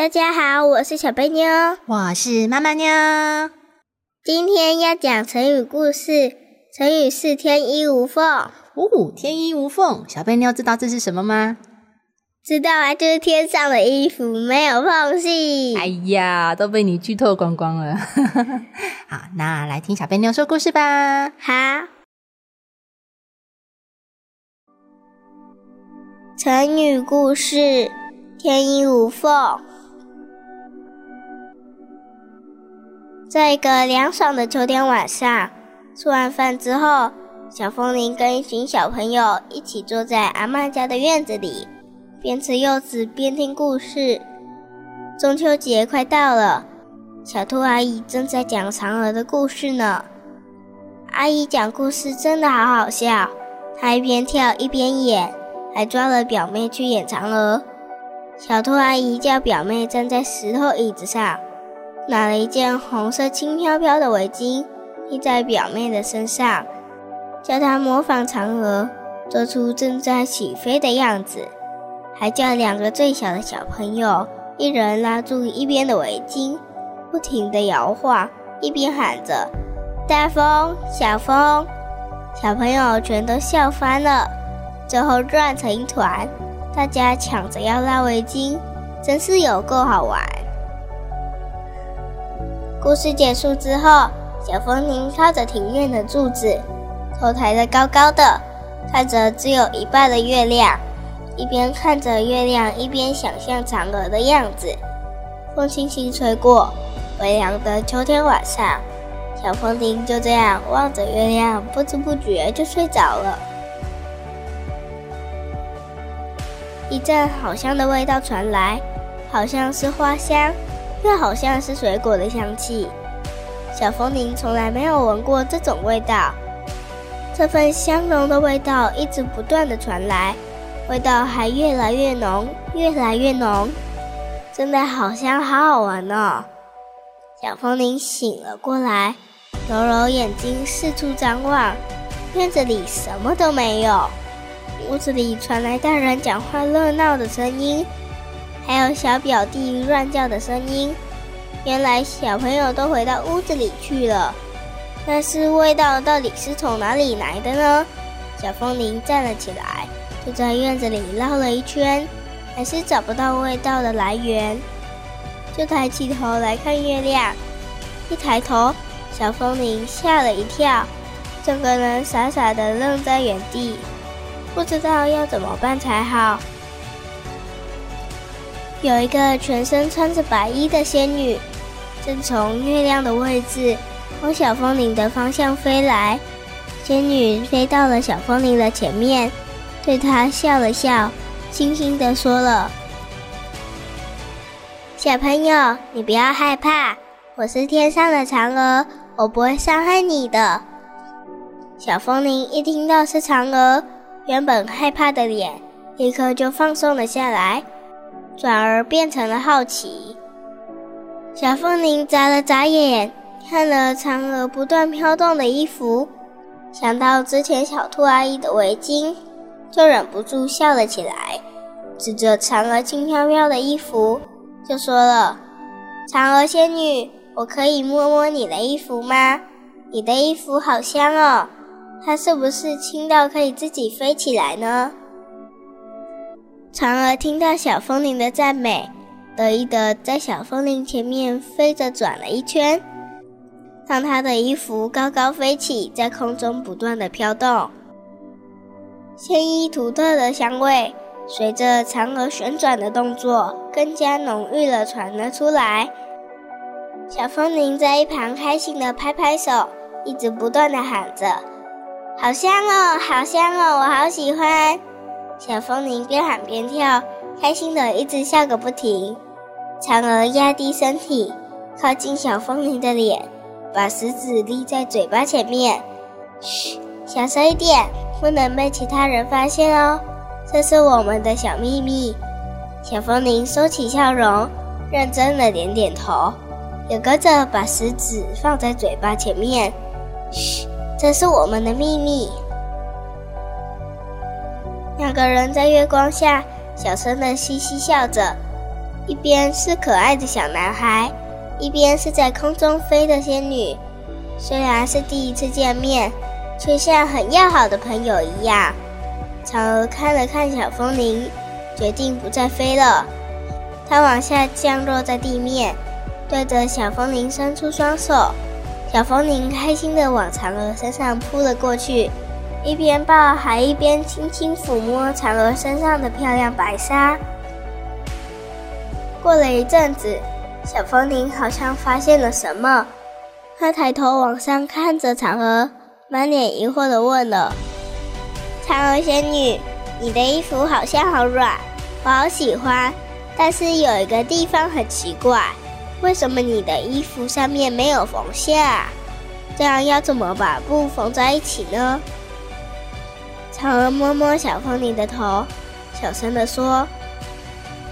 大家好，我是小贝妞，我是妈妈妞。今天要讲成语故事，成语是“天衣无缝”。哦，天衣无缝，小贝妞知道这是什么吗？知道啊，就是天上的衣服没有缝隙。哎呀，都被你剧透光光了。好，那来听小贝妞说故事吧。好，成语故事“天衣无缝”。在一个凉爽的秋天晚上，吃完饭之后，小风铃跟一群小朋友一起坐在阿妈家的院子里，边吃柚子边听故事。中秋节快到了，小兔阿姨正在讲嫦娥的故事呢。阿姨讲故事真的好好笑，她一边跳一边演，还抓了表妹去演嫦娥。小兔阿姨叫表妹站在石头椅子上。拿了一件红色轻飘飘的围巾披在表妹的身上，叫她模仿嫦娥，做出正在起飞的样子，还叫两个最小的小朋友一人拉住一边的围巾，不停地摇晃，一边喊着“大风，小风”，小朋友全都笑翻了，最后乱成一团，大家抢着要拉围巾，真是有够好玩。故事结束之后，小风铃靠着庭院的柱子，头抬得高高的，看着只有一半的月亮，一边看着月亮，一边想象嫦娥的样子。风轻轻吹过，微凉的秋天晚上，小风铃就这样望着月亮，不知不觉就睡着了。一阵好香的味道传来，好像是花香。又好像是水果的香气，小风铃从来没有闻过这种味道。这份香浓的味道一直不断的传来，味道还越来越浓，越来越浓，真的好香，好好闻哦！小风铃醒了过来，揉揉眼睛，四处张望，院子里什么都没有，屋子里传来大人讲话热闹的声音。还有小表弟乱叫的声音，原来小朋友都回到屋子里去了。但是味道到底是从哪里来的呢？小风铃站了起来，就在院子里绕了一圈，还是找不到味道的来源，就抬起头来看月亮。一抬头，小风铃吓了一跳，整个人傻傻的愣在原地，不知道要怎么办才好。有一个全身穿着白衣的仙女，正从月亮的位置往小风铃的方向飞来。仙女飞到了小风铃的前面，对他笑了笑，轻轻地说了：“小朋友，你不要害怕，我是天上的嫦娥，我不会伤害你的。”小风铃一听到是嫦娥，原本害怕的脸立刻就放松了下来。转而变成了好奇。小风铃眨了眨眼，看了嫦娥不断飘动的衣服，想到之前小兔阿姨的围巾，就忍不住笑了起来，指着嫦娥轻飘飘的衣服，就说了：“嫦娥仙女，我可以摸摸你的衣服吗？你的衣服好香哦，它是不是轻到可以自己飞起来呢？”嫦娥听到小风铃的赞美，得意的在小风铃前面飞着转了一圈，让她的衣服高高飞起，在空中不断的飘动。鲜衣独特的香味随着嫦娥旋转的动作更加浓郁了传了出来。小风铃在一旁开心的拍拍手，一直不断的喊着：“好香哦，好香哦，我好喜欢。”小风铃边喊边跳，开心的一直笑个不停。嫦娥压低身体，靠近小风铃的脸，把食指立在嘴巴前面。嘘，小声一点，不能被其他人发现哦。这是我们的小秘密。小风铃收起笑容，认真的点点头，也跟着把食指放在嘴巴前面。嘘，这是我们的秘密。两个人在月光下小声的嘻嘻笑着。一边是可爱的小男孩，一边是在空中飞的仙女。虽然是第一次见面，却像很要好的朋友一样。嫦娥看了看小风铃，决定不再飞了。她往下降落在地面，对着小风铃伸出双手。小风铃开心地往嫦娥身上扑了过去，一边抱还一边轻轻抚摸嫦娥身上的漂亮白纱。过了一阵子，小风铃好像发现了什么，他抬头往上看着嫦娥，满脸疑惑地问了：“嫦娥仙女，你的衣服好像好软，我好喜欢，但是有一个地方很奇怪，为什么你的衣服上面没有缝线啊？这样要怎么把布缝在一起呢？”嫦娥摸摸小风铃的头，小声地说。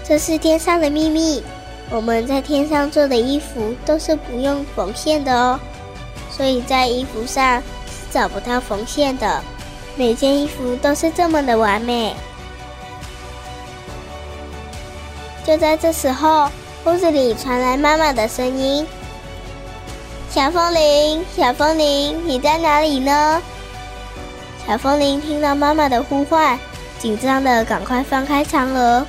这是天上的秘密。我们在天上做的衣服都是不用缝线的哦，所以在衣服上是找不到缝线的。每件衣服都是这么的完美。就在这时候，屋子里传来妈妈的声音：“小风铃，小风铃，你在哪里呢？”小风铃听到妈妈的呼唤，紧张的赶快放开嫦娥。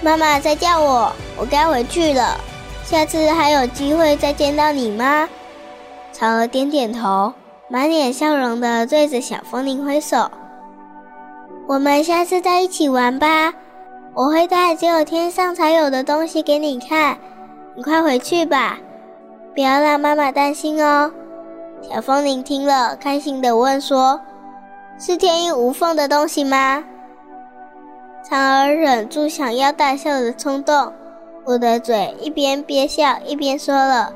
妈妈在叫我，我该回去了。下次还有机会再见到你吗？嫦娥点点头，满脸笑容的对着小风铃挥手。我们下次再一起玩吧，我会带只有天上才有的东西给你看。你快回去吧，不要让妈妈担心哦。小风铃听了，开心的问说：“是天衣无缝的东西吗？”嫦娥忍住想要大笑的冲动，捂着嘴一边憋笑一边说了：“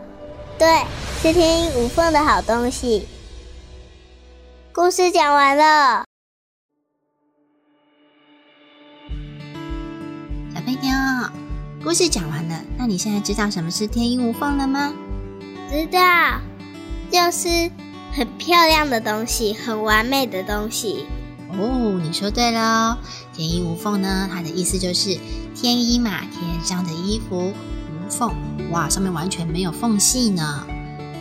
对，是天衣无缝的好东西。”故事讲完了。小飞鸟，故事讲完了，那你现在知道什么是天衣无缝了吗？知道，就是很漂亮的东西，很完美的东西。哦，你说对了，天衣无缝呢，它的意思就是天衣嘛，天上的衣服无缝，哇，上面完全没有缝隙呢。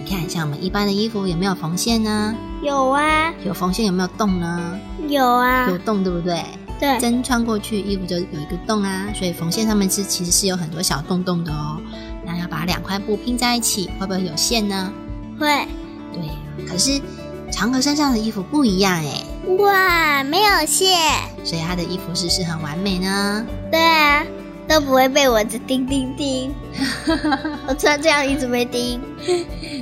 你看，像我们一般的衣服有没有缝线呢？有啊。有缝线有没有洞呢？有啊。有洞，对不对？对。针穿过去，衣服就有一个洞啊，所以缝线上面是其实是有很多小洞洞的哦。那要把两块布拼在一起，会不会有线呢？会。对，可是嫦娥身上的衣服不一样哎。哇，没有线，所以她的衣服是不是很完美呢？对啊，都不会被蚊子叮叮叮。我穿这样一直被叮。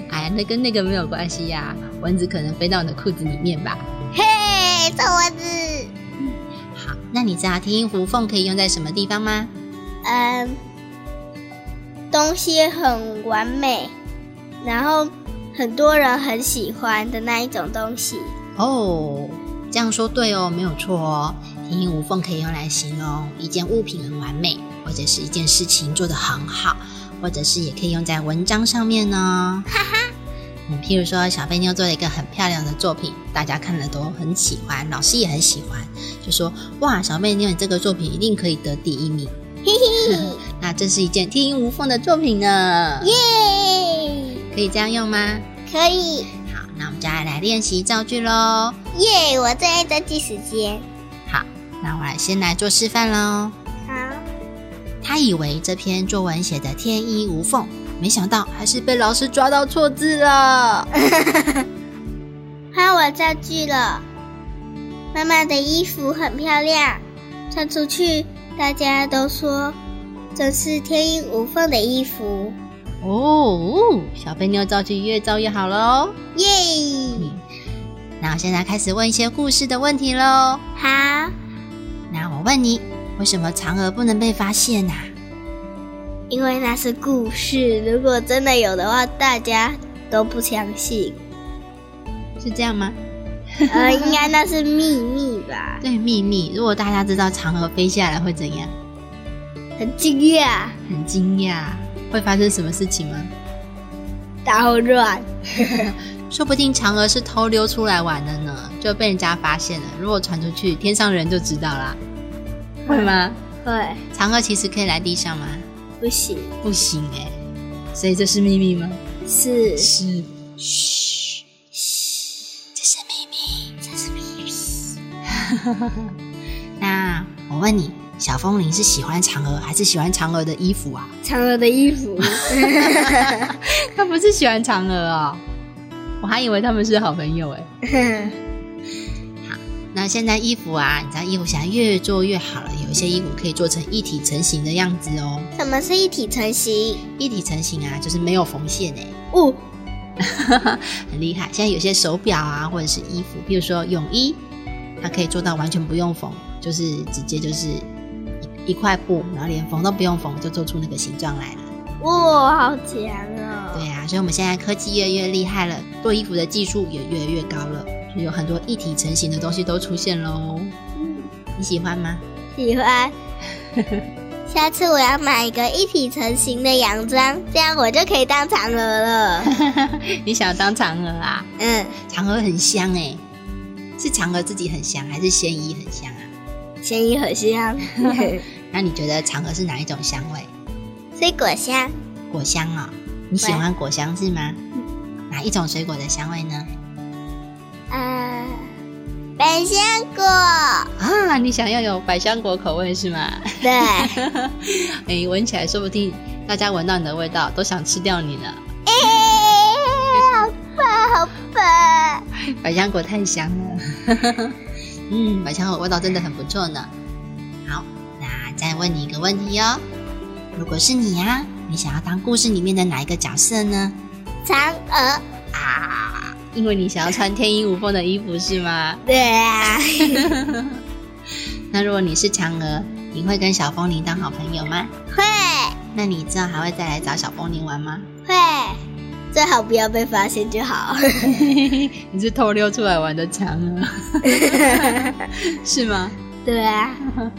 哎呀，那跟那个没有关系呀，蚊子可能飞到你的裤子里面吧。嘿，臭蚊子。好，那你知道天衣无缝可以用在什么地方吗？嗯，东西很完美，然后很多人很喜欢的那一种东西。哦。这样说对哦，没有错哦。天衣无缝可以用来形容一件物品很完美，或者是一件事情做得很好，或者是也可以用在文章上面呢。哈哈，嗯，譬如说小飞妞做了一个很漂亮的作品，大家看了都很喜欢，老师也很喜欢，就说哇，小飞妞你这个作品一定可以得第一名。嘿嘿，那这是一件天衣无缝的作品呢。耶，可以这样用吗？可以。好那我们就来练习造句喽！耶，我最爱的计时间。好，那我来先来做示范喽。好。他以为这篇作文写的天衣无缝，没想到还是被老师抓到错字了。换我造句了。妈妈的衣服很漂亮，穿出去大家都说这是天衣无缝的衣服。哦，小飞妞造句越造越好喽！耶！那我现在开始问一些故事的问题喽。好。那我问你，为什么嫦娥不能被发现呐、因为那是故事，如果真的有的话，大家都不相信。是这样吗？呃，应该那是秘密吧？对，秘密。如果大家知道嫦娥飞下来会怎样？很惊讶，很惊讶，会发生什么事情吗？大混乱。说不定嫦娥是偷溜出来玩的呢，就被人家发现了。如果传出去，天上人就知道啦，会吗？会嫦娥其实可以来地上吗？不行，不行哎、所以这是秘密吗？是是，嘘，嘘，这是秘密，这是秘密。那我问你，小风铃是喜欢嫦娥，还是喜欢嫦娥的衣服啊？嫦娥的衣服。他不是喜欢嫦娥哦，我还以为他们是好朋友哎。好那现在衣服啊，你知道衣服现在越做越好了，有一些衣服可以做成一体成型的样子哦。什么是一体成型？一体成型啊，就是没有缝线哎。哦，很厉害。现在有些手表啊，或者是衣服，比如说泳衣，它可以做到完全不用缝，就是直接就是一一块布，然后连缝都不用缝，就做出那个形状来了。哇，好强哦！对啊，所以我们现在科技越来越厉害了，做衣服的技术也越来越高了，所以有很多一体成型的东西都出现喽。嗯，你喜欢吗？喜欢。下次我要买一个一体成型的洋装，这样我就可以当嫦娥了。你想要当嫦娥啊？嗯，嫦娥很香哎，是嫦娥自己很香，还是仙衣很香啊？仙衣很香，那你觉得嫦娥是哪一种香味？水果香，果香哦，你喜欢果香是吗？哪一种水果的香味呢？呃，百香果，啊，你想要有百香果口味是吗？对，哎，闻起来说不定大家闻到你的味道都想吃掉你呢。哎，好棒，好棒！百香果太香了，嗯，百香果味道真的很不错呢。再问你一个问题哦，如果是你呀、你想要当故事里面的哪一个角色呢？嫦娥，啊，因为你想要穿天衣无缝的衣服是吗？对啊，那如果你是嫦娥，你会跟小风铃当好朋友吗？会那你之后还会再来找小风铃玩吗？会，最好不要被发现就好。你是偷溜出来玩的嫦娥，是吗？对啊，小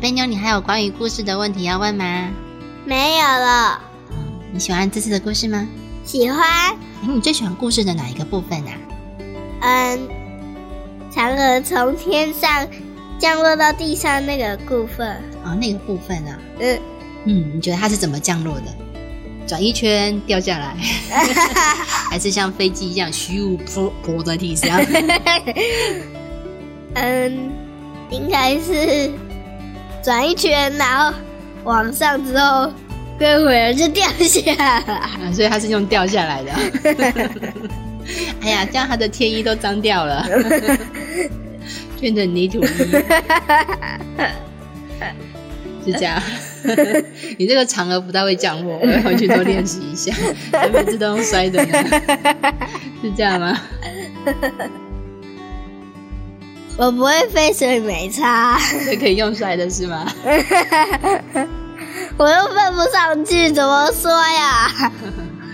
贝妞，你还有关于故事的问题要问吗？没有了，你喜欢这次的故事吗？喜欢，哎，你最喜欢故事的哪一个部分啊？嗯，嫦娥从天上降落到地上那个部分，哦，那个部分啊，嗯，嗯，你觉得它是怎么降落的？转一圈掉下来，还是像飞机一样咻扑扑在地上？嗯，应该是转一圈，然后往上之后，过一会儿就掉下来。啊，所以它是用掉下来的。哎呀，这样它的天衣都脏掉了，变成泥土衣，是这样。你这个嫦娥不太会降落，我要回去多练习一下，还每次都用摔的呢，是这样吗？我不会飞，所以没差。这可以用摔的是吗？我又飞不上去，怎么说呀？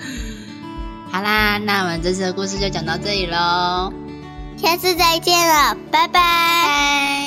好啦，那我们这次的故事就讲到这里喽。下次再见了，拜拜。